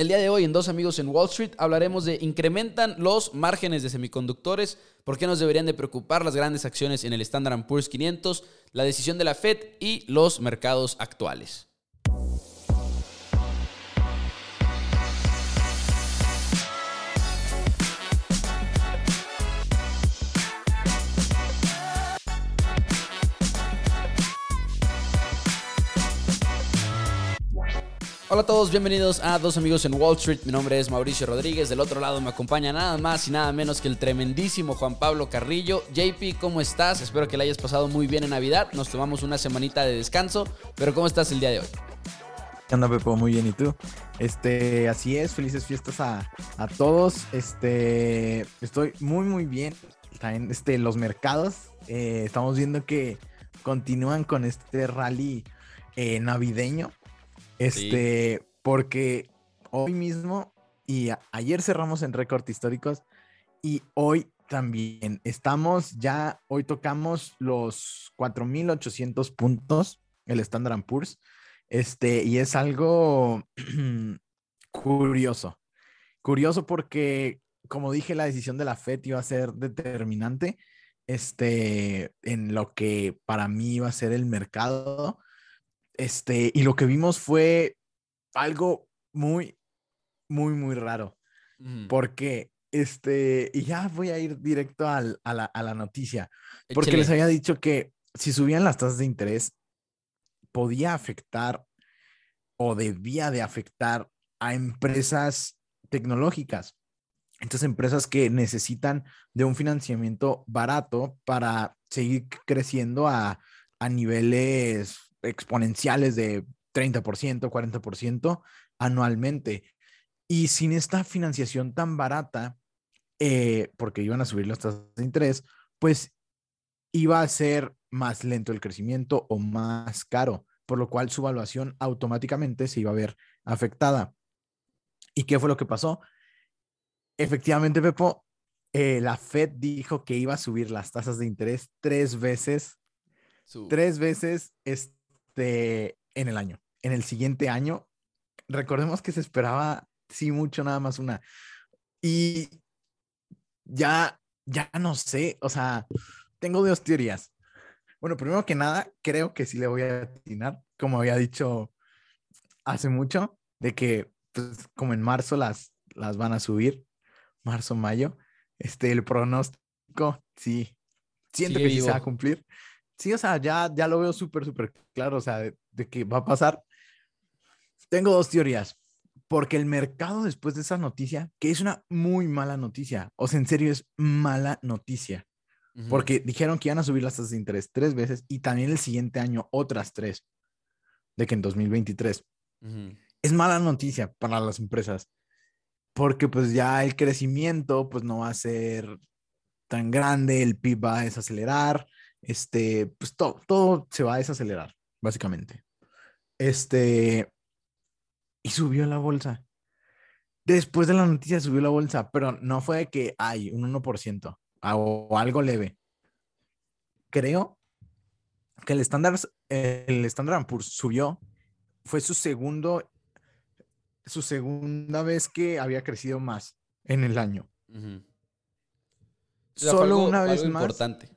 El día de hoy en Dos Amigos en Wall Street hablaremos de incrementan los márgenes de semiconductores, por qué nos deberían de preocupar las grandes acciones en el Standard Poor's 500, la decisión de la Fed y los mercados actuales. Hola a todos, bienvenidos a Dos Amigos en Wall Street. Mi nombre es Mauricio Rodríguez. Del otro lado me acompaña nada más y nada menos que el tremendísimo Juan Pablo Carrillo. JP, ¿cómo estás? Espero que le hayas pasado muy bien en Navidad. Nos tomamos una semanita de descanso, pero ¿cómo estás el día de hoy? ¿Qué onda, Pepo? Muy bien, ¿y tú? Este, así es, felices fiestas a, a todos. Este, estoy muy, muy bien. También, este, los mercados, eh, estamos viendo que continúan con este rally eh, navideño. Este, porque hoy mismo y ayer cerramos en récord históricos y hoy también estamos ya, hoy tocamos los 4.800 puntos, el Standard Poor's, este, y es algo curioso, curioso porque, como dije, la decisión de la FED iba a ser determinante, este, en lo que para mí iba a ser el mercado, este, y lo que vimos fue algo muy, muy, muy raro. Porque, este, y ya voy a ir directo al, a, la, a, la, noticia. Porque les había dicho que si subían las tasas de interés, podía afectar o debía de afectar a empresas tecnológicas. Entonces, empresas que necesitan de un financiamiento barato para seguir creciendo a, a niveles exponenciales de 30%, 40% anualmente. Y sin esta financiación tan barata, eh, porque iban a subir las tasas de interés, pues iba a ser más lento el crecimiento o más caro, por lo cual su valuación automáticamente se iba a ver afectada. ¿Y qué fue lo que pasó? Efectivamente, Pepo, eh, la Fed dijo que iba a subir las tasas de interés tres veces. Tres veces. Este, este, en el año. En el siguiente año, recordemos que se esperaba, sí, mucho, nada más una. Y ya, ya no sé, o sea, tengo dos teorías. Bueno, primero que nada, creo que sí le voy a atinar, como había dicho hace mucho, de que pues, como en marzo las, las van a subir, marzo, mayo, este, el pronóstico, sí, siento que sí se va a cumplir sí, o sea, ya, ya lo veo súper, súper claro, o sea, de, que va a pasar. Tengo dos teorías. Porque el mercado después de esa noticia, que es una muy mala noticia, o sea, en serio es mala noticia, porque dijeron que iban a subir las tasas de interés tres veces y también el siguiente año otras tres, de que en 2023. Es mala noticia para las empresas, porque pues ya el crecimiento pues no va a ser tan grande, el PIB va a desacelerar, este, pues todo, todo se va a desacelerar, básicamente. Este, y subió la bolsa. Después de la noticia subió la bolsa, pero no fue que hay un 1% o algo leve. Creo que el estándar el Standard Poor's subió, fue su segundo, su segunda vez que había crecido más en el año. Solo una vez más. Importante.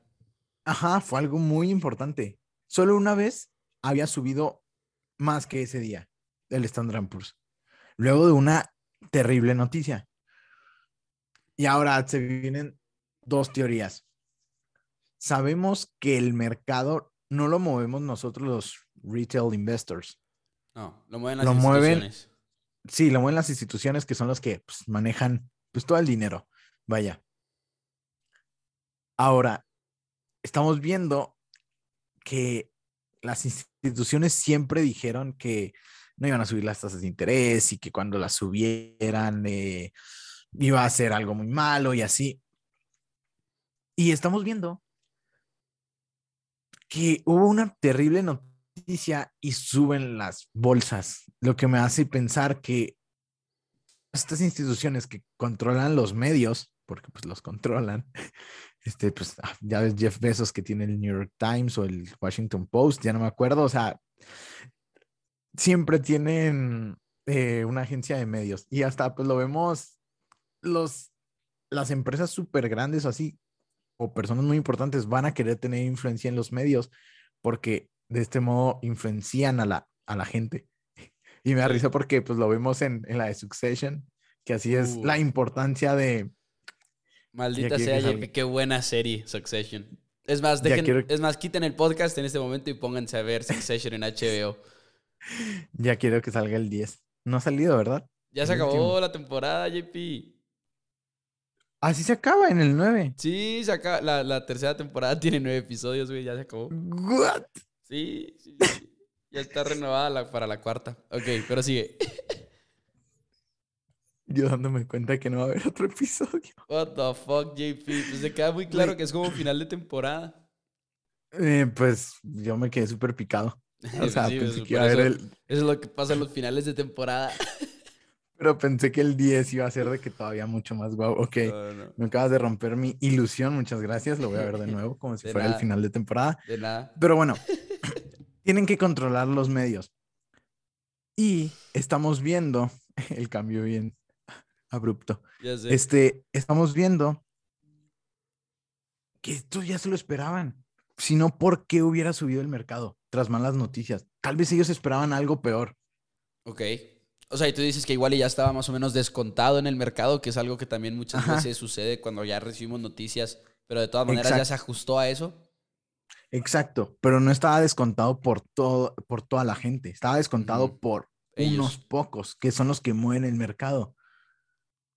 Ajá, fue algo muy importante. Solo una vez había subido más que ese día el Standard Poor's. Luego de una terrible noticia. Y ahora se vienen dos teorías. Sabemos que el mercado no lo movemos nosotros los retail investors. No, lo mueven las instituciones. sí, lo mueven las instituciones que son los que pues, manejan pues, todo el dinero. Vaya. Ahora, estamos viendo que las instituciones siempre dijeron que no iban a subir las tasas de interés y que cuando las subieran eh, iba a ser algo muy malo y así. Y estamos viendo que hubo una terrible noticia y suben las bolsas, lo que me hace pensar que estas instituciones que controlan los medios, porque pues los controlan, este, pues ah, ya ves Jeff Bezos que tiene el New York Times o el Washington Post, ya no me acuerdo, o sea, siempre tienen eh, una agencia de medios. Y hasta pues lo vemos los, las empresas súper grandes o así, o personas muy importantes van a querer tener influencia en los medios porque de este modo influencian a la, a la gente. Y me da risa porque pues lo vemos en, en la de Succession, que así es la importancia de... Maldita sea. JP, qué buena serie, Succession. Es más, dejen- quiero- es más, quiten el podcast en este momento y pónganse a ver Succession en HBO. Ya quiero que salga el 10. No ha salido, ¿verdad? Ya se acabó último. la temporada, JP. Así se acaba en el 9. Sí, se acaba- la, la tercera temporada tiene nueve episodios, güey, ya se acabó. What? Sí, sí, sí. Ya está renovada la- para la cuarta. Ok, pero sigue. Yo dándome cuenta que no va a haber otro episodio. What the fuck, JP. Pues se queda muy claro que es como final de temporada. Eh, pues yo me quedé súper picado. O sea, Sí, pensé pues, que iba a haber el... Eso es lo que pasa en los finales de temporada. Pero pensé que el 10 iba a ser de que todavía mucho más guau. Ok, No, no, me acabas de romper mi ilusión. Muchas gracias. Lo voy a ver de nuevo como si De fuera el final de temporada. de nada. Pero bueno, tienen que controlar los medios. Y estamos viendo el cambio bien abrupto. Ya sé. Este, estamos viendo que esto ya se lo esperaban. Si no, ¿por qué hubiera subido el mercado tras malas noticias? Tal vez ellos esperaban algo peor. Ok. O sea, y tú dices que igual ya estaba más o menos descontado en el mercado, que es algo que también muchas Ajá. veces sucede cuando ya recibimos noticias, pero de todas maneras ya se ajustó a eso. Exacto, pero no estaba descontado por todo, por toda la gente. Estaba descontado por Ellos. unos pocos, que son los que mueven el mercado.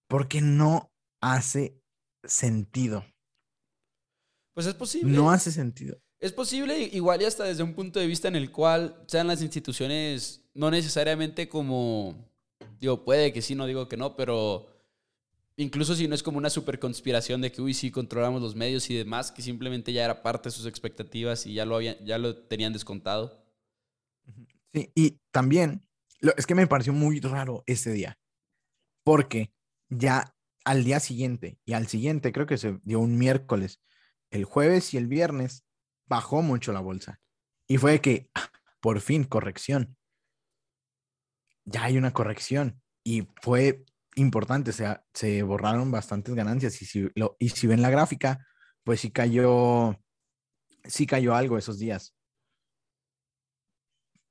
Porque no hace sentido. Pues es posible. No hace sentido. Es posible, igual y hasta desde un punto de vista en el cual sean las instituciones no necesariamente como, digo, puede que sí, no digo que no, pero incluso si no es como una super conspiración de que, uy, sí, controlamos los medios y demás, que simplemente ya era parte de sus expectativas y ya lo, habían, ya lo tenían descontado. Sí, y también, lo- es que me pareció muy raro ese día, porque ya al día siguiente y al siguiente, creo que se dio un miércoles, el jueves y el viernes, bajó mucho la bolsa. Y fue que, ah, por fin, corrección. Ya hay una corrección. Y fue importante, o sea, se borraron bastantes ganancias. Y si, lo, y si ven la gráfica, pues sí cayó, sí cayó algo esos días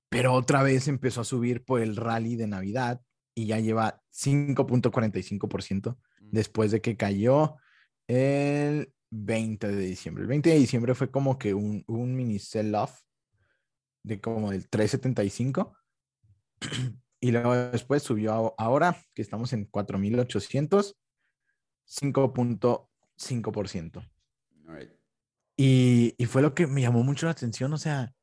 pero otra vez empezó a subir por el rally de Navidad y ya lleva 5.45% después de que cayó el 20 de diciembre. El 20 de diciembre fue como que un, un mini sell-off de como del 3.75 y luego después subió a- ahora que estamos en 4.800, 5.5%. Alright. Y, y fue lo que me llamó mucho la atención, o sea,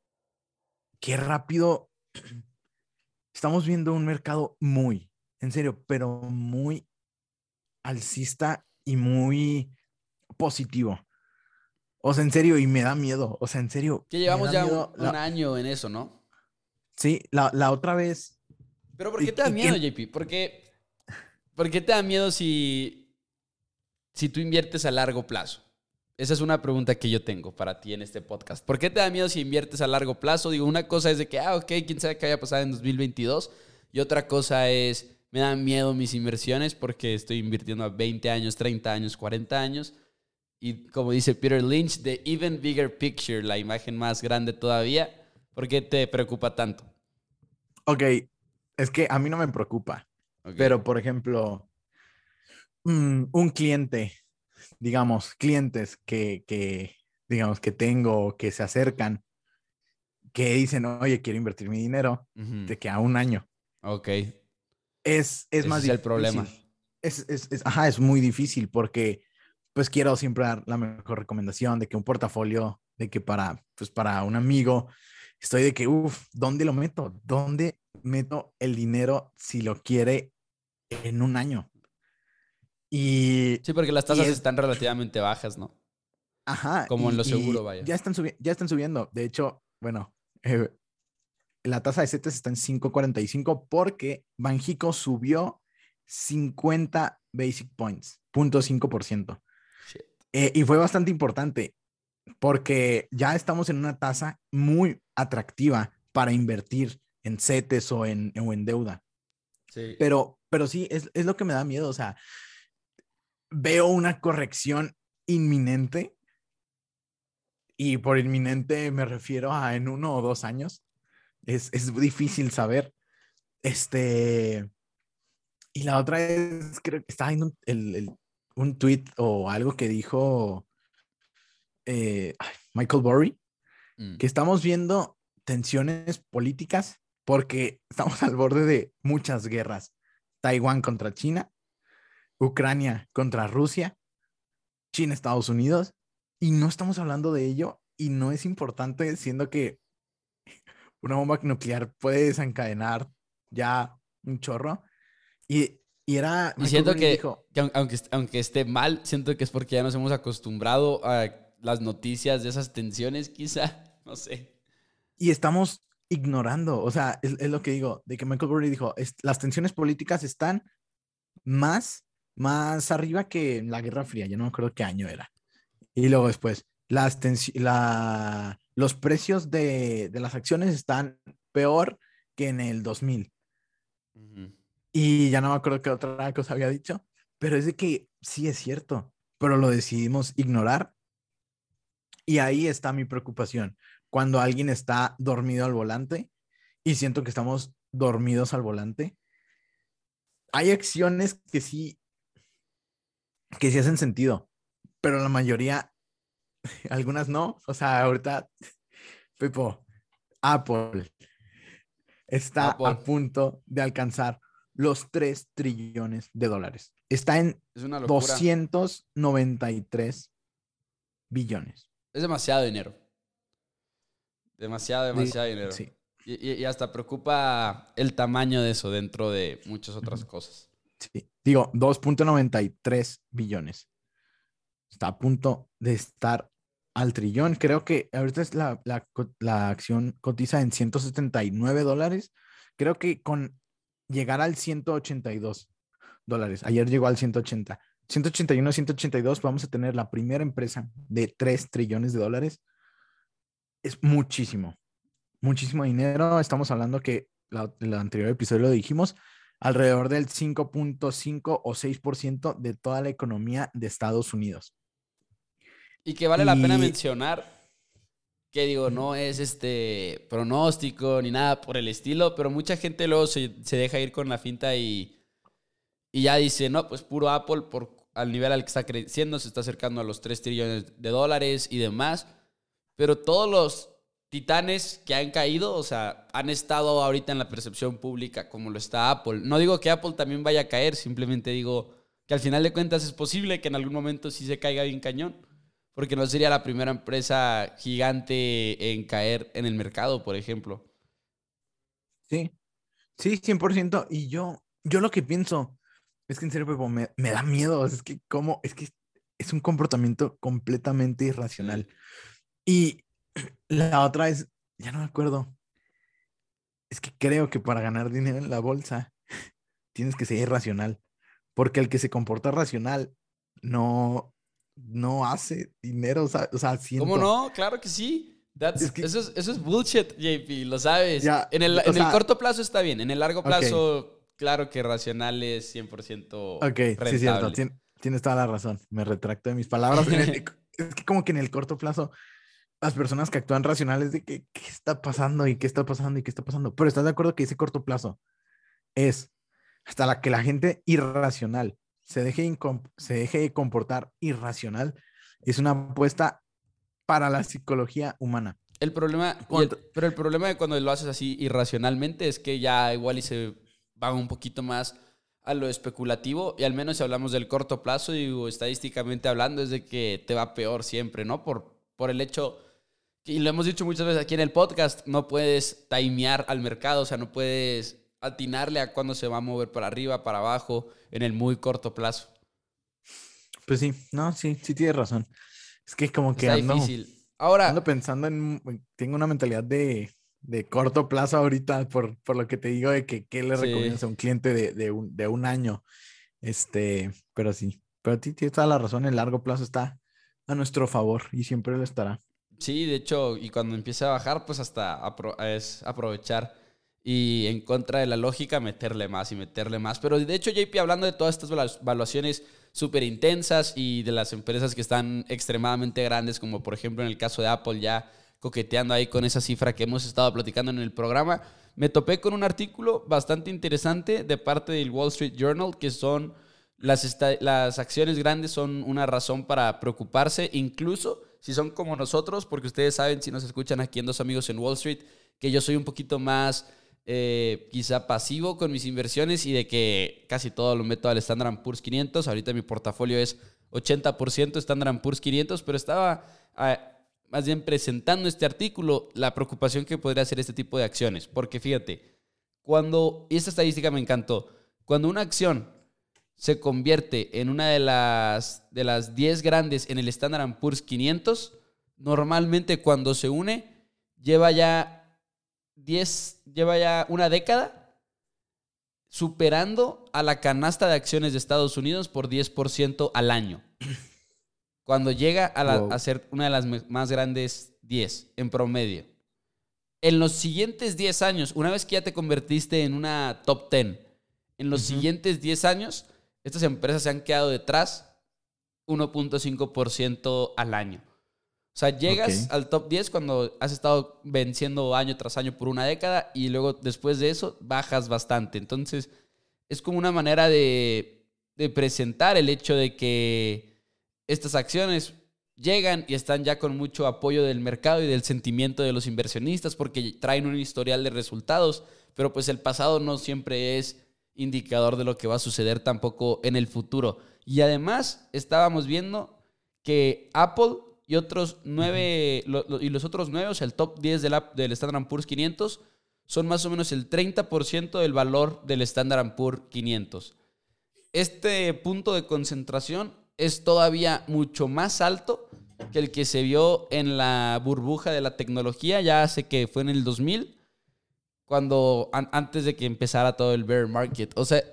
qué rápido estamos viendo un mercado muy, en serio, pero muy alcista y muy positivo. O sea, en serio, y me da miedo, o sea, en serio. Que llevamos ya un, miedo la- un año en eso, ¿no? Sí, la, la otra vez, Pero ¿por qué te da miedo, que- JP? ¿Por qué, por qué te da miedo si, si tú inviertes a largo plazo? Esa es una pregunta que yo tengo para ti en este podcast. ¿Por qué te da miedo si inviertes a largo plazo? Digo, una cosa es de que, ah, ok, quién sabe qué vaya a pasar en 2022. Y otra cosa es, me dan miedo mis inversiones porque estoy invirtiendo a 20 años, 30 años, 40 años. Y como dice Peter Lynch, the even bigger picture, la imagen más grande todavía. ¿Por qué te preocupa tanto? ok, es que a mí no me preocupa, pero por ejemplo, mm, un cliente, digamos, clientes que, que, digamos, que tengo, que se acercan, que dicen, oye, quiero invertir mi dinero, de que a un año. Ok. Es, es Ese más es el difícil. problema. Es, es, es- ajá, es muy difícil porque pues quiero siempre dar la mejor recomendación de que un portafolio, de que para, pues para un amigo, estoy de que, uff, ¿dónde lo meto? ¿Dónde meto el dinero si lo quiere en un año? Y, Sí, porque las tasas es- están relativamente bajas, ¿no? ajá. como en lo seguro, vaya. Ya están, ya están subiendo. De hecho, bueno, eh, la tasa de CETES está en 5.45 porque Banjico subió 50 basic points, 0.5%. Shit. Eh, y fue bastante importante porque ya estamos en una tasa muy atractiva para invertir en CETES o en, o en deuda. Sí. Pero, pero sí, es, es lo que me da miedo. O sea, veo una corrección inminente. Y por inminente me refiero a en uno o dos años. Es, es difícil saber. Este. Y la otra es, creo que estaba viendo un, el, el- un tweet o algo que dijo eh, Michael Burry, Mm. que estamos viendo tensiones políticas porque estamos al borde de muchas guerras. Taiwán contra China, Ucrania contra Rusia, China, Estados Unidos, y no estamos hablando de ello y no es importante siendo que una bomba nuclear puede desencadenar ya un chorro. Y, y era... Y siento que, dijo, que aun- aunque, aunque esté mal, siento que es porque ya nos hemos acostumbrado a las noticias de esas tensiones, quizá. No sé. y estamos ignorando, o sea, es, es lo que digo, de que Michael Burry dijo, "Es- las tensiones políticas están más, más arriba que en la Guerra Fría, yo no me acuerdo qué año era. Y luego después, las la, los precios de, de las acciones están peor que en el 2000. Ujú. Y ya no me acuerdo qué otra cosa había dicho, pero es de que sí es cierto, pero lo decidimos ignorar. Y ahí está mi preocupación, cuando alguien está dormido al volante y siento que estamos dormidos al volante. Hay acciones que sí, que sí hacen sentido, pero la mayoría, algunas no. O sea, ahorita, Pepo, Apple está Apple. a punto de alcanzar los 3 trillones de dólares. Está en Es una locura. 293 billones. Es demasiado dinero. Demasiado, demasiado dinero. Sí. Y, hasta preocupa el tamaño de eso dentro de muchas otras cosas. Sí, digo, 2.93 billones. Está a punto de estar al trillón. Creo que ahorita es la, la, acción cotiza en 179 dólares. Creo que con llegar al 182 dólares. Ayer llegó al 180. 181, 182, vamos a tener la primera empresa de 3 trillones de dólares. Es muchísimo, muchísimo dinero. Estamos hablando que la, el anterior episodio lo dijimos, alrededor del 5.5 o 6% de toda la economía de Estados Unidos. Y que vale la pena mencionar que digo, no es este pronóstico ni nada por el estilo, pero mucha gente luego se, se deja ir con la finta y, y ya dice, no, pues puro Apple por al nivel al que está creciendo, se está acercando a los 3 trillones de dólares y demás. Pero todos los titanes que han caído, o sea, han estado ahorita en la percepción pública como lo está Apple. No digo que Apple también vaya a caer, simplemente digo que al final de cuentas es posible que en algún momento sí se caiga bien cañón, porque no sería la primera empresa gigante en caer en el mercado, por ejemplo. Sí, sí, 100%. Y yo, yo lo que pienso es que en serio, me, me da miedo. Es que, como, es que es un comportamiento completamente irracional. Y la otra es, ya no me acuerdo. Es que creo que para ganar dinero en la bolsa tienes que ser irracional. Porque el que se comporta racional no, no hace dinero. O sea, o sea, siento- ¿Cómo no? Claro que sí. That's- Es que- eso, es, eso es bullshit, JP, lo sabes. En el, en el corto plazo está bien, en el largo plazo, claro que racional es 100% Ok, sí, es cierto. rentable. tien- tienes toda la razón. Me retracto de mis palabras. El- es que como que en el corto plazo, las personas que actúan racionales de que qué está pasando y qué está pasando y qué está pasando. Pero estás de acuerdo que ese corto plazo es hasta la que la gente irracional se deje, se deje de comportar irracional. Es una apuesta para la psicología humana. El problema, el- pero el problema de cuando lo haces así irracionalmente es que ya igual y se va un poquito más a lo especulativo y al menos si hablamos del corto plazo, digo, estadísticamente hablando, es de que te va peor siempre, ¿no? Por, por el hecho, y lo hemos dicho muchas veces aquí en el podcast, no puedes timear al mercado, o sea, no puedes atinarle a cuándo se va a mover para arriba, para abajo, en el muy corto plazo. Pues sí, no, sí, sí tienes razón. Es que como que Está ando, difícil. Ahora, ando pensando en, en- tengo una mentalidad de, de corto plazo ahorita por, por lo que te digo de que qué le Sí. recomiendas a un cliente de, de un, de un año. Este, pero sí, pero ti tienes toda la razón, el largo plazo está a nuestro favor y siempre lo estará. Sí, de hecho, y cuando empiece a bajar, pues hasta apro- es aprovechar. y en contra de la lógica meterle más y meterle más. Pero de hecho, JP, hablando de todas estas evaluaciones súper intensas y de las empresas que están extremadamente grandes, como por ejemplo en el caso de Apple ya coqueteando ahí con esa cifra que hemos estado platicando en el programa, me topé con un artículo bastante interesante de parte del Wall Street Journal que son las, las acciones grandes son una razón para preocuparse, incluso si son como nosotros, porque ustedes saben, si nos escuchan aquí en Dos Amigos en Wall Street, que yo soy un poquito más eh, quizá pasivo con mis inversiones y de que casi todo lo meto al Standard Poor's 500. Ahorita mi portafolio es 80% Standard Poor's 500, pero estaba ah, más bien presentando este artículo la preocupación que podría ser este tipo de acciones. Porque fíjate, cuando, y esta estadística me encantó, cuando una acción se convierte en una de las, de las 10 grandes en el Standard Poor's 500, normalmente cuando se une lleva ya 10, lleva ya una década superando a la canasta de acciones de Estados Unidos por 10% al año. Cuando llega a, ser una de las más grandes 10 en promedio. En los siguientes 10 años, una vez que ya te convertiste en una top 10, en los siguientes 10 años, estas empresas se han quedado detrás 1.5% al año. O sea, llegas al top 10 cuando has estado venciendo año tras año por una década y luego después de eso bajas bastante. Entonces, es como una manera de, de presentar el hecho de que estas acciones llegan y están ya con mucho apoyo del mercado y del sentimiento de los inversionistas porque traen un historial de resultados, pero pues el pasado no siempre es indicador de lo que va a suceder tampoco en el futuro. Y además estábamos viendo que Apple y otros nueve, y los otros nueve, o sea, el top 10 de la, del Standard Poor's 500, son más o menos el 30% del valor del Standard Poor's 500. Este punto de concentración es todavía mucho más alto que el que se vio en la burbuja de la tecnología, ya hace que fue en el 2000, cuando antes de que empezara todo el bear market. O sea,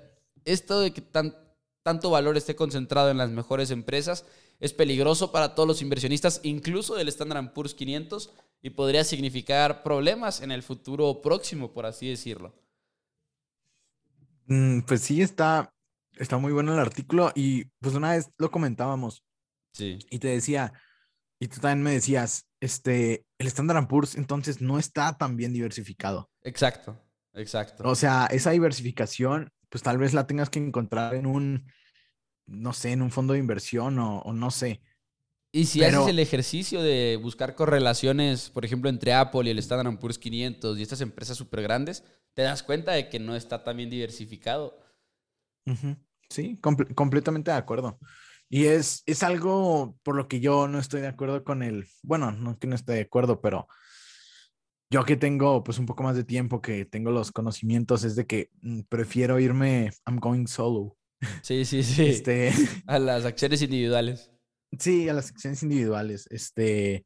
esto de que tan, tanto valor esté concentrado en las mejores empresas es peligroso para todos los inversionistas, incluso del Standard Poor's 500, y podría significar problemas en el futuro próximo, por así decirlo. Mm, pues sí, está, está muy bueno el artículo y pues una vez lo comentábamos. Sí. Y te decía, y tú también me decías, este, el Standard Poor's entonces no está tan bien diversificado. Exacto, exacto. O sea, esa diversificación, pues tal vez la tengas que encontrar en un no sé, en un fondo de inversión o, no sé. Y si haces el ejercicio de buscar correlaciones, por ejemplo, entre Apple y el Standard Poor's 500 y estas empresas súper grandes, te das cuenta de que no está tan bien diversificado. Sí, completamente de acuerdo. Y es, es algo por lo que yo no estoy de acuerdo con el, bueno, no que no esté de acuerdo, pero yo que tengo pues un poco más de tiempo, que tengo los conocimientos, es de que mm, prefiero irme, I'm going solo. Sí, sí, sí. Este... A las acciones individuales. Sí, a las acciones individuales. Este,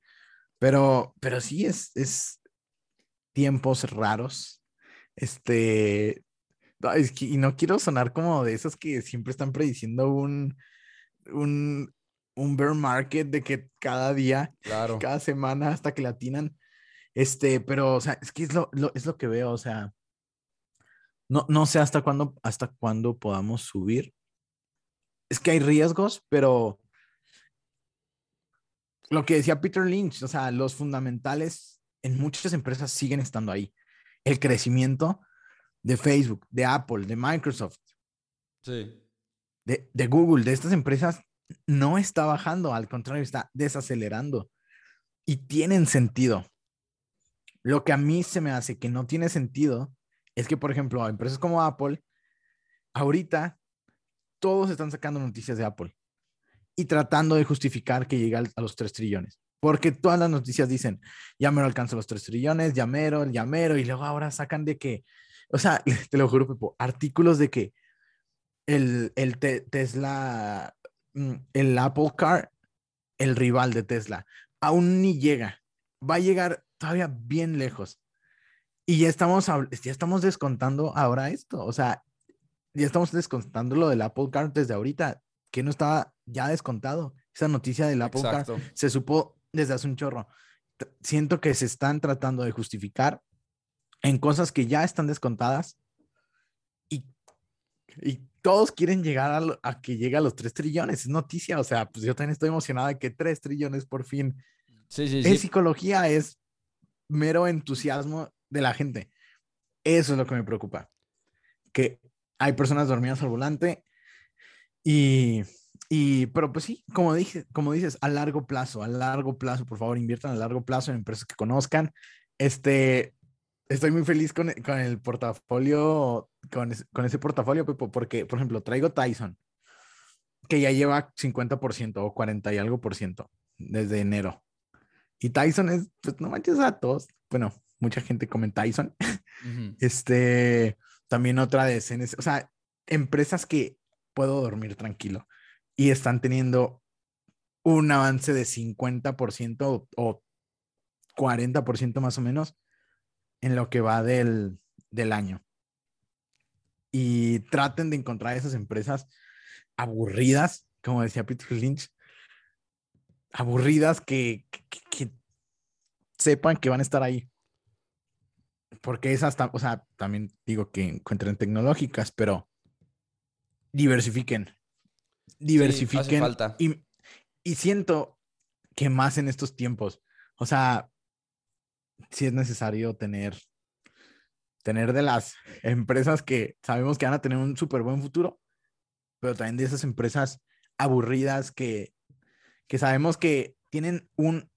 pero, pero sí es, es tiempos raros. Este, y no quiero sonar como de esos que siempre están prediciendo un, un, un bear market de que cada día, claro. cada semana hasta que la atinan. Este, pero, o sea, es que es lo, es lo que veo, o sea, no, no sé hasta cuándo, hasta cuándo podamos subir. Es que hay riesgos, pero lo que decía Peter Lynch, o sea, los fundamentales en muchas empresas siguen estando ahí. El crecimiento de Facebook, de Apple, de Microsoft, sí. De, Google, de estas empresas, no está bajando, al contrario, está desacelerando. Y tienen sentido. Lo que a mí se me hace que no tiene sentido es que, por ejemplo, empresas como Apple, ahorita todos están sacando noticias de Apple y tratando de justificar que llega a los 3 trillones. Porque todas las noticias dicen, ya mero alcanzó los 3 trillones, ya mero, ya mero, y luego ahora sacan de que, o sea, te lo juro, Pepo, artículos de que el, el Tesla, mm, el Apple Car, el rival de Tesla, aún ni llega. Va a llegar todavía bien lejos. Y ya estamos, ya estamos descontando ahora esto. O sea, ya estamos descontando lo del Apple Car desde ahorita, que no estaba ya descontado. Esa noticia del Apple Car se supo desde hace un chorro. Siento que se están tratando de justificar en cosas que ya están descontadas y, y todos quieren llegar a, a, que llegue a los 3 trillones. Es noticia, o sea, pues yo también estoy emocionada de que 3 trillones por fin. Sí, sí, Es sí. psicología, es mero entusiasmo de la gente. Eso es lo que me preocupa. Que hay personas dormidas al volante y, y pero pues sí, como, dije, como dices, a largo plazo, a largo plazo, por favor, inviertan a largo plazo en empresas que conozcan. Este, estoy muy feliz con, con el portafolio, con, es- con ese portafolio, Pepo, porque, por ejemplo, traigo Tyson, que ya lleva 50% o 40 y algo por ciento desde enero. Y Tyson es, pues no manches a todos. Bueno, mucha gente come Tyson. Este, también otra de CNC, o sea, empresas que puedo dormir tranquilo y están teniendo un avance de 50% o, o 40% más o menos en lo que va del, del año. Y traten de encontrar esas empresas aburridas, como decía Peter Lynch, aburridas que, que- que sepan que van a estar ahí. Porque esas, o sea, también digo que encuentren tecnológicas, pero diversifiquen. Diversifiquen. falta. Y, y siento que más en estos tiempos, o sea, sí es necesario tener, tener de las empresas que sabemos que van a tener un súper buen futuro, pero también de esas empresas aburridas que, que sabemos que tienen un,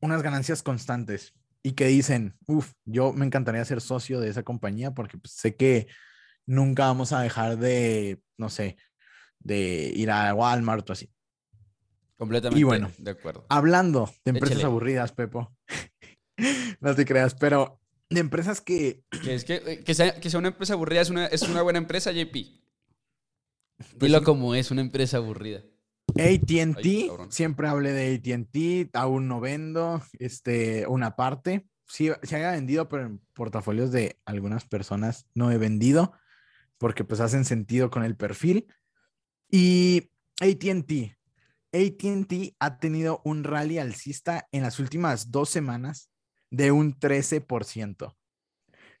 unas ganancias constantes y que dicen, uff, yo me encantaría ser socio de esa compañía porque pues, sé que nunca vamos a dejar de, no sé, de ir a Walmart o así. Completamente Y bueno. de acuerdo. Hablando de empresas Échale. aburridas, Pepo, no te creas, pero de empresas que, Que, es que, eh, que, sea, que sea una empresa aburrida es una, es una buena empresa, JP. Pues Dilo sí. como es, una empresa aburrida. ATT, siempre hablé de ATT, aún no vendo este, una parte. Sí, se haya vendido, pero en portafolios de algunas personas no he vendido porque pues hacen sentido con el perfil. Y ATT, ATT ha tenido un rally alcista en las últimas dos semanas de un 13%.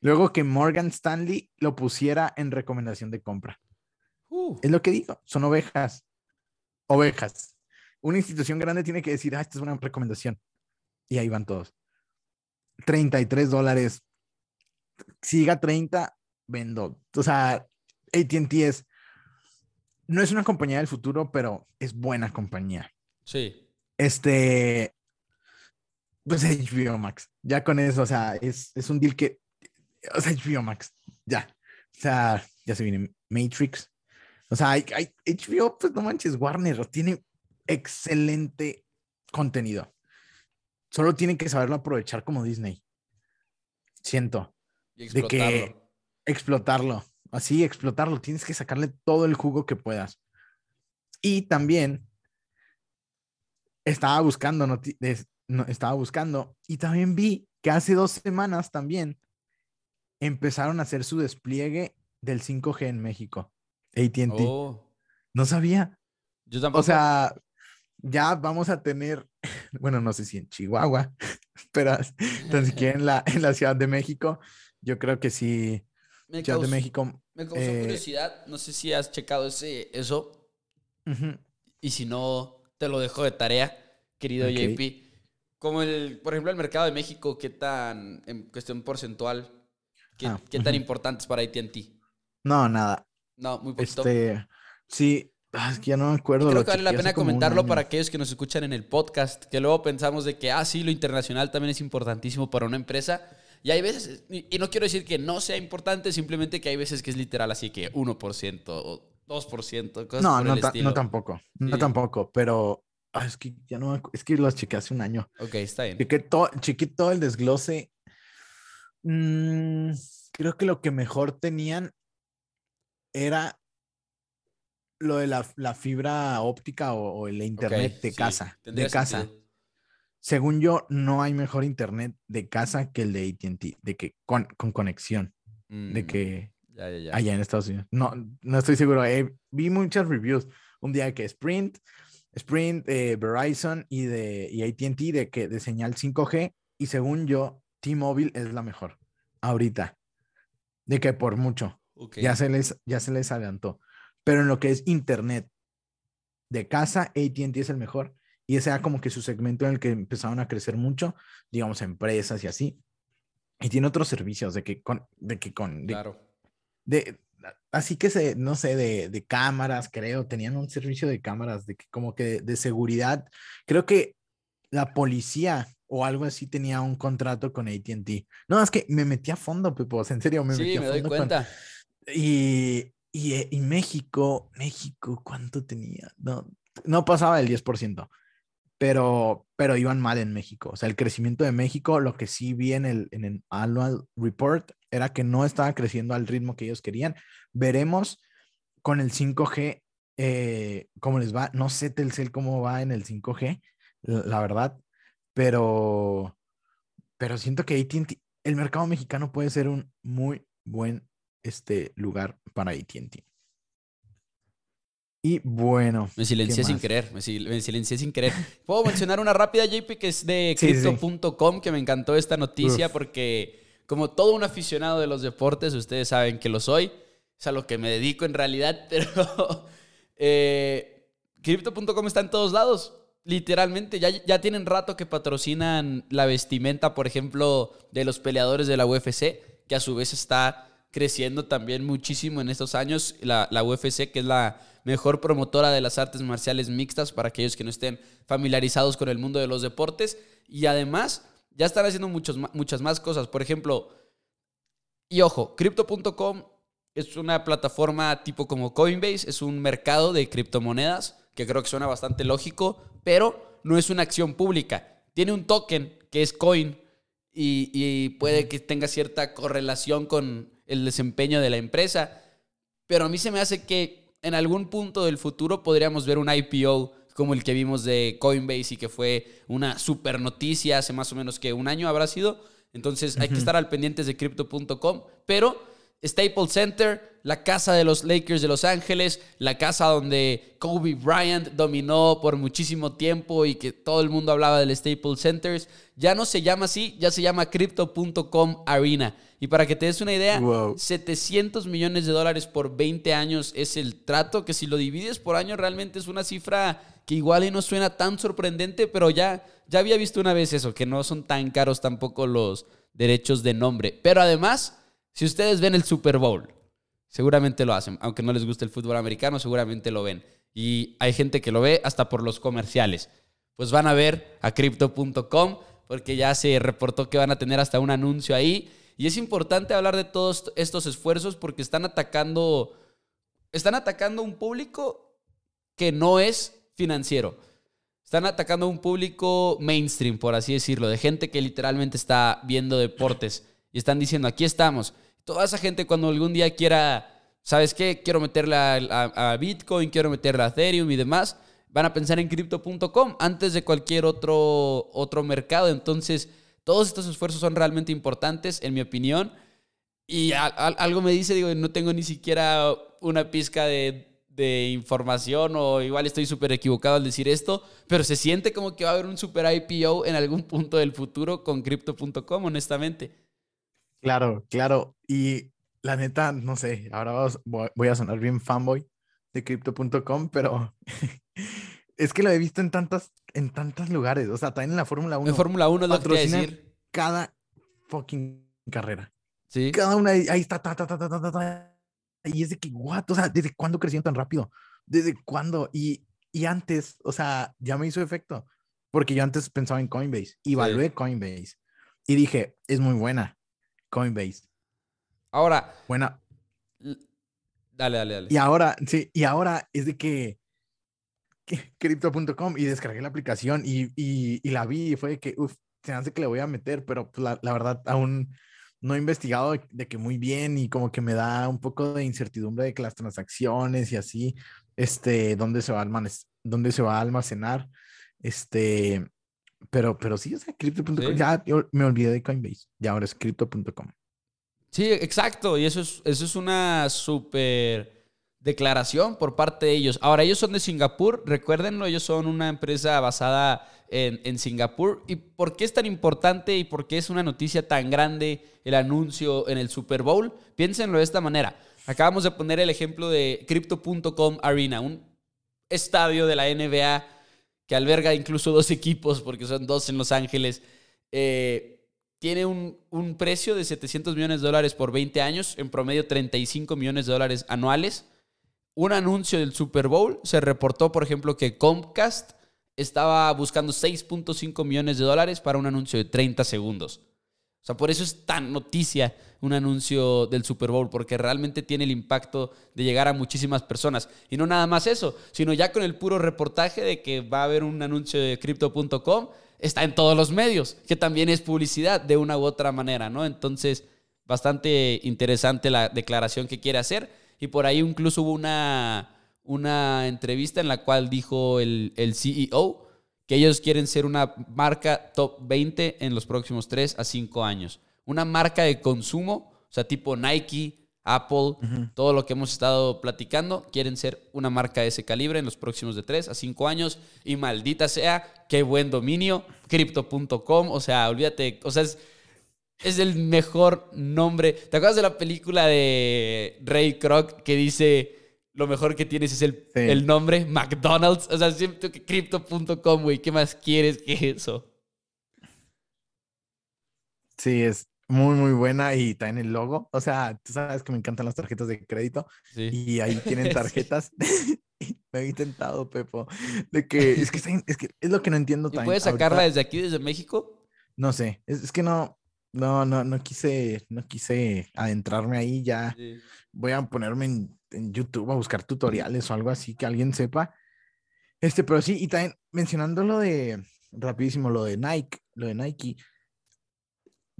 Luego que Morgan Stanley lo pusiera en recomendación de compra. Uh, Es lo que digo, son ovejas. Ovejas. Una institución grande tiene que decir, ah, esta es una recomendación. Y ahí van todos. 33 dólares. Siga 30, vendo. O sea, ATT es, no es una compañía del futuro, pero es buena compañía. sí. Este, pues HBO Max. Ya con eso, o sea, es, es un deal que, o sea, HBO Max, ya. O sea, ya se viene Matrix. O sea, hay, hay- HBO, pues no manches, Warner tiene excelente contenido. Solo tienen que saberlo aprovechar como Disney. Siento, Y de que- explotarlo. Así, explotarlo. Tienes que sacarle todo el jugo que puedas. Y también estaba buscando, no, estaba buscando y también vi que hace dos semanas también empezaron a hacer su despliegue del 5G en México. ATT. Oh, No sabía. yo tampoco. O sea, ya vamos a tener, bueno, no sé si en Chihuahua, pero tan siquiera en la, en la Ciudad de México, yo creo que sí, me, Ciudad de México. me causó eh, curiosidad. No sé si has checado ese, eso. Y si no, te lo dejo de tarea, querido. JP. Como el, por ejemplo, el mercado de México, ¿qué tan, en cuestión porcentual, qué, Ah, qué tan ujú. importante es para AT&T? No, nada. No, muy poquito. Este, sí, ah, es que ya no me acuerdo. Creo lo que vale la pena comentarlo para aquellos que nos escuchan en el podcast, que luego pensamos de que, ah, sí, lo internacional también es importantísimo para una empresa. Y hay veces, y y no quiero decir que no sea importante, simplemente que hay veces que es literal así que 1% o 2%, cosas No, por no, el estilo. no tampoco. No Sí. tampoco, pero ah, es que ya no es que los chequeé hace un año. Ok, está bien. Chequé todo, chequé todo el desglose. Mm, creo que lo que mejor tenían era lo de la, la fibra óptica o, o el internet de casa. De casa. sentido. Según yo, no hay mejor internet de casa que el de ATT, de que con, con conexión, de Mm, que Ya, ya, ya. allá en Estados Unidos. No, no estoy seguro. eh, vi muchas reviews. Un día que Sprint, Sprint, eh, Verizon y de y AT&T de que de señal 5G y según yo, T-Mobile es la mejor. ahorita. De que por mucho. Ya, se les, ya se les adelantó. Pero en lo que es internet de casa, ATT es el mejor. Y ese era como que su segmento en el que empezaron a crecer mucho, digamos, empresas y así. Y tiene otros servicios de que con, de que con, claro. De, así que se, no sé, de, de, cámaras, creo, tenían un servicio de cámaras, de que como que de, seguridad. Creo que la policía o algo así tenía un contrato con ATT. No, es que me metí a fondo, Pepo, en serio, me metí a me fondo. Doy cuenta. Y, y, y, México, México, ¿cuánto tenía? No, no pasaba el 10% pero, pero iban mal en México. O sea, el crecimiento de México, lo que sí vi en el, en annual report era que no estaba creciendo al ritmo que ellos querían. Veremos con el 5G eh, cómo les va. No sé Telcel cómo va en el 5G, la, verdad, pero, pero siento que AT&T, el mercado mexicano puede ser un muy buen este, lugar para AT&T. Y bueno. Me silencié sin querer, me, silencié sin querer. Puedo mencionar una rápida, JP, que es de crypto.com, que me encantó esta noticia porque como todo un aficionado de los deportes, ustedes saben que lo soy, es a lo que me dedico en realidad, pero eh, crypto.com está en todos lados, literalmente. Ya, ya tienen rato que patrocinan la vestimenta, por ejemplo, de los peleadores de la UFC, que a su vez está creciendo también muchísimo en estos años. La, la UFC, que es la mejor promotora de las artes marciales mixtas para aquellos que no estén familiarizados con el mundo de los deportes. Y además, ya están haciendo muchos, muchas más cosas. Por ejemplo, y ojo, crypto.com es una plataforma tipo como Coinbase, es un mercado de criptomonedas que creo que suena bastante lógico, pero no es una acción pública. Tiene un token que es coin y, y puede que tenga cierta correlación con el desempeño de la empresa, pero a mí se me hace que en algún punto del futuro podríamos ver un IPO como el que vimos de Coinbase y que fue una super noticia hace más o menos que un año habrá sido. Entonces hay que estar al pendientes de crypto.com, pero Staples Center, la casa de los Lakers de Los Ángeles, la casa donde Kobe Bryant dominó por muchísimo tiempo y que todo el mundo hablaba del Staples Center, ya no se llama así, ya se llama crypto.com Arena. Y para que te des una idea, 700 millones de dólares por 20 años es el trato, que si lo divides por año realmente es una cifra que igual y no suena tan sorprendente, pero ya, ya había visto una vez eso, que no son tan caros tampoco los derechos de nombre. Pero además, si ustedes ven el Super Bowl, seguramente lo hacen, aunque no les guste el fútbol americano, seguramente lo ven. Y hay gente que lo ve hasta por los comerciales. Pues van a ver a crypto.com porque ya se reportó que van a tener hasta un anuncio ahí y es importante hablar de todos estos esfuerzos porque están atacando, están atacando un público que no es financiero. Están atacando un público mainstream, por así decirlo, de gente que literalmente está viendo deportes y están diciendo, aquí estamos. Toda esa gente cuando algún día quiera, ¿sabes qué? Quiero meterla a, Bitcoin, quiero meterla a Ethereum y demás, van a pensar en crypto.com antes de cualquier otro, otro mercado. Entonces, todos estos esfuerzos son realmente importantes, en mi opinión. Y algo me dice, digo, no tengo ni siquiera una pizca de, información o igual estoy súper equivocado al decir esto, pero se siente como que va a haber un super IPO en algún punto del futuro con crypto.com, honestamente. Claro, claro. Y la neta, no sé, ahora voy a sonar bien fanboy de crypto.com, pero Es que lo he visto en tantas, en tantos lugares. O sea, también en la Fórmula 1. En Fórmula 1 es lo que decir. Cada fucking carrera. Sí. Cada una ahí está, ta, ta, ta, ta, ta, ta, Y es de que, what? O sea, ¿desde cuándo crecieron tan rápido? ¿Desde cuándo? Y, y antes, o sea, ya me hizo efecto. Porque yo antes pensaba en Coinbase. Y evalué Coinbase. Y dije, es muy buena. Coinbase. Ahora. Buena. Dale, dale, dale. Y ahora, sí, y ahora es de que crypto.com y descargué la aplicación y, y, la vi y fue que, uff, se hace que le voy a meter, pero pues, la, la, verdad aún no he investigado de, que muy bien y como que me da un poco de incertidumbre de que las transacciones y así, este, dónde se va a, almacenar, dónde se va a almacenar, este, pero, pero sí, o sea, crypto.com, ya me olvidé de Coinbase, y ahora es crypto.com. Sí, exacto, y eso es, eso es una súper declaración por parte de ellos. Ahora, ellos son de Singapur, recuérdenlo, ellos son una empresa basada en, en, Singapur. ¿Y por qué es tan importante y por qué es una noticia tan grande el anuncio en el Super Bowl? Piénsenlo de esta manera. Acabamos de poner el ejemplo de Crypto.com Arena, un estadio de la NBA que alberga incluso dos equipos, porque son dos en Los Ángeles. Eh, tiene un, un, precio de 700 millones de dólares por 20 años, en promedio 35 millones de dólares anuales. Un anuncio del Super Bowl se reportó, por ejemplo, que Comcast estaba buscando 6.5 millones de dólares para un anuncio de 30 segundos. O sea, por eso es tan noticia un anuncio del Super Bowl, porque realmente tiene el impacto de llegar a muchísimas personas. Y no nada más eso, sino ya con el puro reportaje de que va a haber un anuncio de crypto.com, está en todos los medios, que también es publicidad de una u otra manera, ¿no? Entonces, bastante interesante la declaración que quiere hacer. Y por ahí incluso hubo una, una entrevista en la cual dijo el, el CEO que ellos quieren ser una marca top 20 en los próximos 3 a 5 años. Una marca de consumo, o sea, tipo Nike, Apple, todo lo que hemos estado platicando, quieren ser una marca de ese calibre en los próximos de 3 a 5 años. Y maldita sea, qué buen dominio, crypto.com, o sea, olvídate, o sea, es, es el mejor nombre. ¿Te acuerdas de la película de Ray Kroc que dice lo mejor que tienes es el, el nombre McDonald's. O sea, siento que crypto.com, güey, ¿qué más quieres que eso? Sí, es muy, muy buena y está en el logo. O sea, tú sabes que me encantan las tarjetas de crédito y ahí tienen tarjetas. me he intentado, Pepo, de que es que, es, que es lo que no entiendo. ¿Y puedes sacarla desde aquí, desde México? No sé, es, es que no, no, no, no quise, no quise adentrarme ahí. Ya voy a ponerme en en YouTube a buscar tutoriales o algo así que alguien sepa. Este, pero sí, y también mencionando lo de, rapidísimo, lo de Nike, lo de Nike,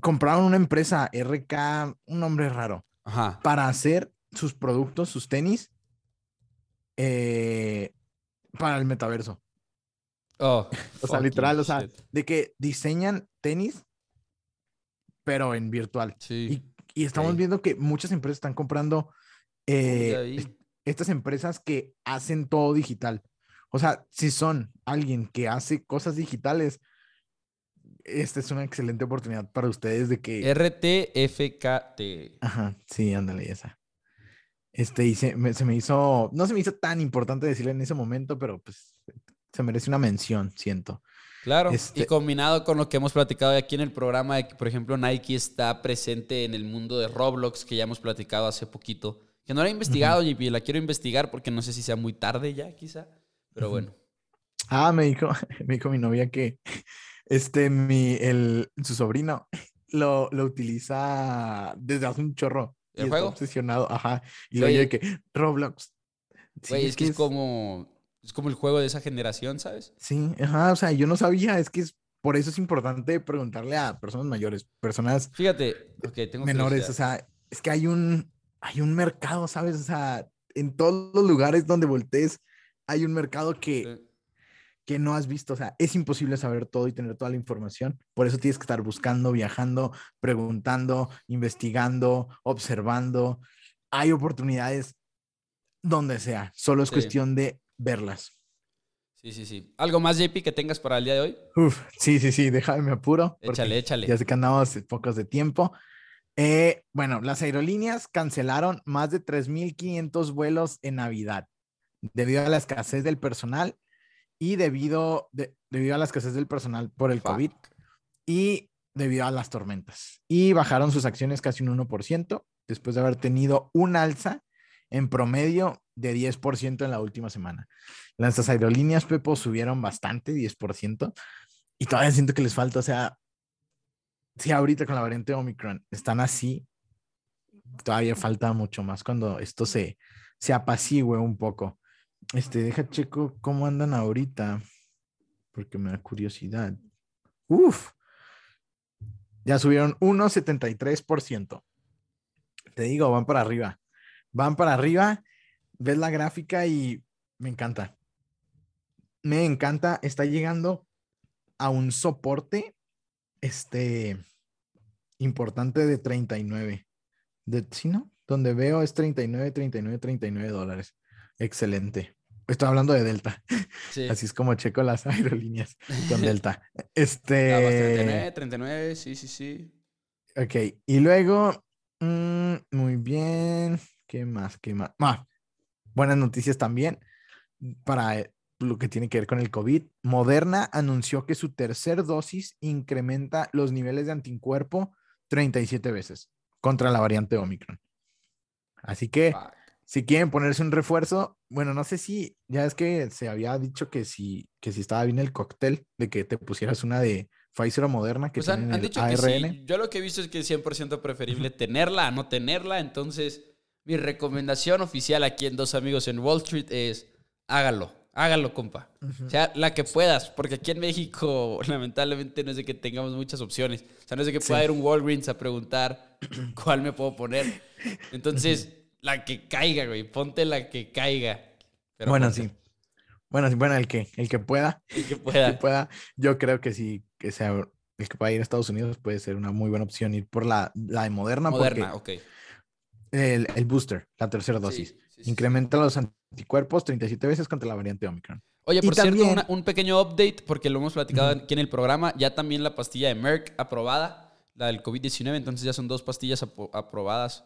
compraron una empresa RK, un nombre raro, para hacer sus productos, sus tenis, eh, para el metaverso. Oh, o sea, literal, o sea, de que diseñan tenis, pero en virtual. Sí. Y, estamos viendo que muchas empresas están comprando eh, estas empresas que hacen todo digital. O sea, si son alguien que hace cosas digitales, esta es una excelente oportunidad para ustedes de que... RTFKT. Ajá, sí, ándale, esa. Este, y se me, se me, hizo, no se me hizo tan importante decirle en ese momento, pero pues se merece una mención, siento. Claro, y este combinado con lo que hemos platicado aquí en el programa, de que, por ejemplo, Nike está presente en el mundo de Roblox, que ya hemos platicado hace poquito. Que no la he investigado, JP, la quiero investigar porque no sé si sea muy tarde ya, quizá. Pero bueno. Ah, me dijo, me dijo mi novia que este, mi, el, su sobrino lo, lo utiliza desde hace un chorro. ¿El juego? obsesionado, ajá. Y lo oye que Roblox. Güey, es que es, como, es como el juego de esa generación, ¿sabes? Sí, ajá, o sea, yo no sabía, es que es, por eso es importante preguntarle a personas mayores, personas Fíjate, okay, tengo menores, o sea, es que hay un, hay un mercado, ¿sabes? O sea, en todos los lugares donde voltees, hay un mercado que, que no has visto. O sea, es imposible saber todo y tener toda la información. Por eso tienes que estar buscando, viajando, preguntando, investigando, observando. Hay oportunidades donde sea. Solo es cuestión de verlas. Sí, sí, sí. ¿Algo más, JP, que tengas para el día de hoy? Uf, sí, sí, sí, déjame apuro. Échale, échale. Ya sé que andamos pocos de tiempo. Eh, bueno, las aerolíneas cancelaron más de 3.500 vuelos en Navidad debido a la escasez del personal y debido, debido a la escasez del personal por el COVID y debido a las tormentas. Y bajaron sus acciones casi un 1% después de haber tenido un alza en promedio de 10% en la última semana. Las aerolíneas, Pepo, subieron bastante, 10%, y todavía siento que les falta, o sea, Sí, ahorita con la variante Omicron están así. Todavía falta mucho más cuando esto se, se apacigüe un poco. Este, deja checo cómo andan ahorita, porque me da curiosidad. Uf, ya subieron 1,73%. Te digo, van para arriba. Van para arriba, ves la gráfica y me encanta. Me encanta, está llegando a un soporte este, importante de 39. De, ¿Sí, no? donde veo es 39, 39, 39 dólares. Excelente. Estoy hablando de Delta. Sí. Así es como checo las aerolíneas con Delta. Ah, Este. vas 39, 39, sí, sí, sí. Ok, y luego, mm, muy bien, ¿qué más? ¿Qué más? Ah, buenas noticias también para lo que tiene que ver con el COVID. Moderna anunció que su tercer dosis incrementa los niveles de anticuerpo 37 veces contra la variante Omicron. Así que Fuck. si quieren ponerse un refuerzo, bueno, no sé si, ya es que se había dicho que si, que si estaba bien el cóctel de que te pusieras una de Pfizer o Moderna que Pues han, tienen han el dicho que ARN. sí. Yo lo que he visto es que es 100% preferible tenerla a no tenerla. Entonces, mi recomendación oficial aquí en Dos Amigos en Wall Street es hágalo. Hágalo, compa. O sea, la que puedas. Porque aquí en México, lamentablemente, no es de que tengamos muchas opciones. O sea, no es de que pueda Sí. ir un Walgreens a preguntar cuál me puedo poner. Entonces, la que caiga, güey. Ponte la que caiga. Pero bueno, ponte sí. Bueno, sí, bueno, el que, el que pueda, el que el que pueda. pueda, yo creo que sí, que sea el que pueda ir a Estados Unidos puede ser una muy buena opción ir por la, la de Moderna, Moderna, ok. el, el booster, la tercera dosis, sí, sí. incrementa los anticuerpos 37 veces contra la variante Omicron. Oye, Y por cierto, también- una- un pequeño update, porque lo hemos platicado aquí en el programa. Ya también la pastilla de Merck aprobada, la del COVID-19. Entonces ya son dos pastillas apro- aprobadas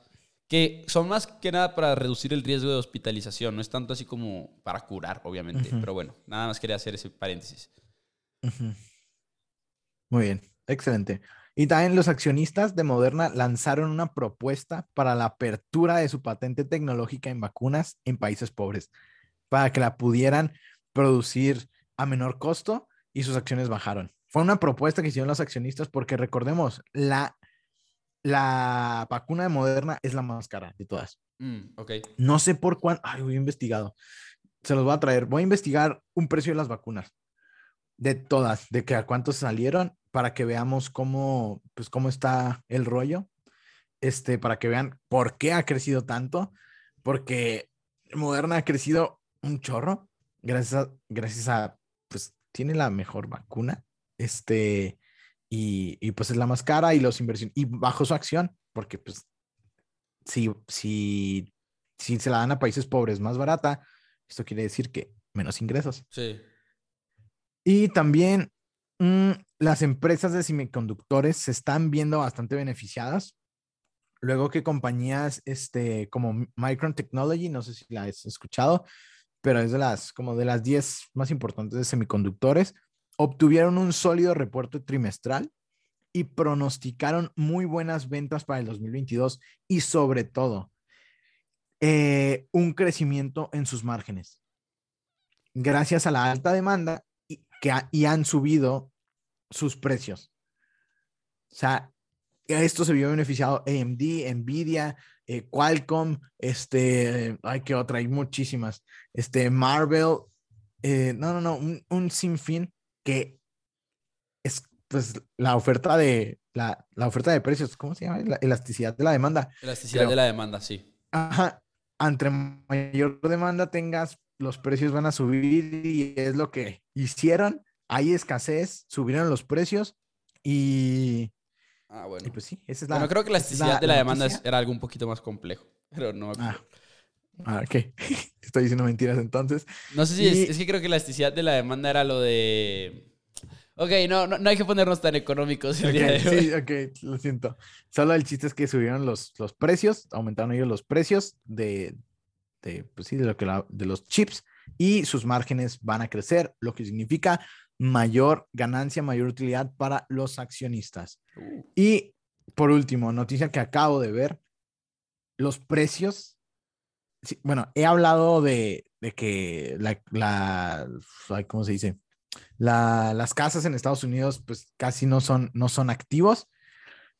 que son más que nada para reducir el riesgo de hospitalización. No es tanto así como para curar, obviamente. Pero bueno, nada más quería hacer ese paréntesis. Muy bien, excelente. Y también los accionistas de Moderna lanzaron una propuesta para la apertura de su patente tecnológica en vacunas en países pobres, para que la pudieran producir a menor costo y sus acciones bajaron. Fue una propuesta que hicieron los accionistas porque recordemos, la, la vacuna de Moderna es la más cara de todas. Mm. No sé por cuánto, ay, voy a investigado. Se los voy a traer. Voy a investigar un precio de las vacunas. De todas, de que a cuántos salieron, para que veamos cómo, pues, cómo está el rollo. Este, para que vean por qué ha crecido tanto. Porque Moderna ha crecido un chorro. Gracias a, gracias a, pues, tiene la mejor vacuna. Este, y, y pues es la más cara y los inversiones, y bajo su acción, porque pues si, si, si se la dan a países pobres más barata, esto quiere decir que menos ingresos. Sí. Y también mm, las empresas de semiconductores se están viendo bastante beneficiadas. Luego que compañías este, como Micron Technology, no sé si la has escuchado, pero es de las, como de las 10 más importantes de semiconductores, obtuvieron un sólido reporte trimestral y pronosticaron muy buenas ventas para el 2022 y sobre todo eh, un crecimiento en sus márgenes. Gracias a la alta demanda y, que y han subido sus precios. O sea, esto se vio beneficiado AMD, Nvidia, eh, Qualcomm, este, hay que otra, hay muchísimas, este, Marvel, eh, no, no, no, un, un sinfín que es pues la oferta de, la, la oferta de precios, ¿cómo se llama? La elasticidad de la demanda. Elasticidad de la demanda, sí. Ajá, entre mayor demanda tengas, los precios van a subir y es lo que hicieron. Hay escasez, subieron los precios y, Ah, bueno. y pues sí, esa es la. Bueno, creo que la es elasticidad de la demanda es- noticia. era algo un poquito más complejo. Pero no acuerdo. Ah, ok. Estoy diciendo mentiras entonces. No sé si es, Y- es que creo que la elasticidad de la demanda era lo de. Ok, no, no, no hay que ponernos tan económicos el día Ok, de hoy. sí, ok, lo siento. Solo el chiste es que subieron los, los precios, aumentaron ellos los precios de, de, pues sí, de, lo que la- de los chips y sus márgenes van a crecer, lo que significa mayor ganancia, mayor utilidad para los accionistas. Uh, Y por último, noticia que acabo de ver, los precios. sí, bueno, he hablado de, de que la, la, ¿cómo se dice? La- las casas en Estados Unidos pues casi no son, no son activos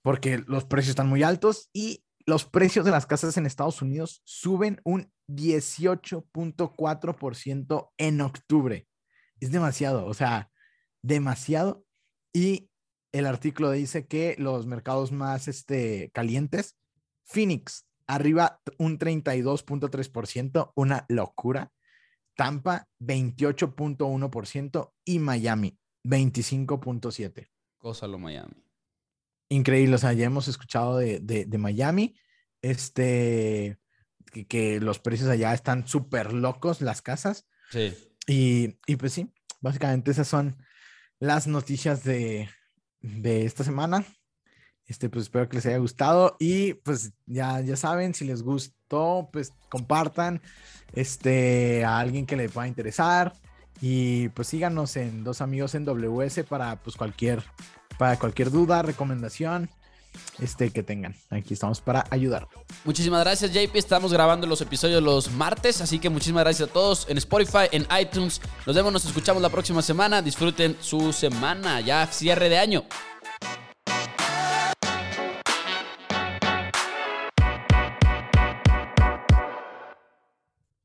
porque los precios están muy altos y los precios de las casas en Estados Unidos suben un 18.4% en octubre. Es demasiado, o sea, demasiado. Y el artículo dice que los mercados más este, calientes, Phoenix, arriba un 32.3%, una locura. Tampa, 28.1% y Miami, 25.7%. cosa lo Miami. Increíble, o sea, ya hemos escuchado de, de, de Miami. Este, que, que los precios allá están súper locos, las casas. Sí. Y, y pues sí, básicamente esas son las noticias de, de esta semana. Este, pues espero que les haya gustado y pues ya, ya saben, si les gustó, pues compartan este, a alguien que le pueda interesar y pues síganos en Dos Amigos en WS para pues cualquier, para cualquier duda, recomendación este, que tengan. Aquí estamos para ayudar. Muchísimas gracias, JP. Estamos grabando los episodios los martes, así que muchísimas gracias a todos en Spotify, en iTunes. Nos vemos, nos escuchamos la próxima semana. Disfruten su semana, ya cierre de año.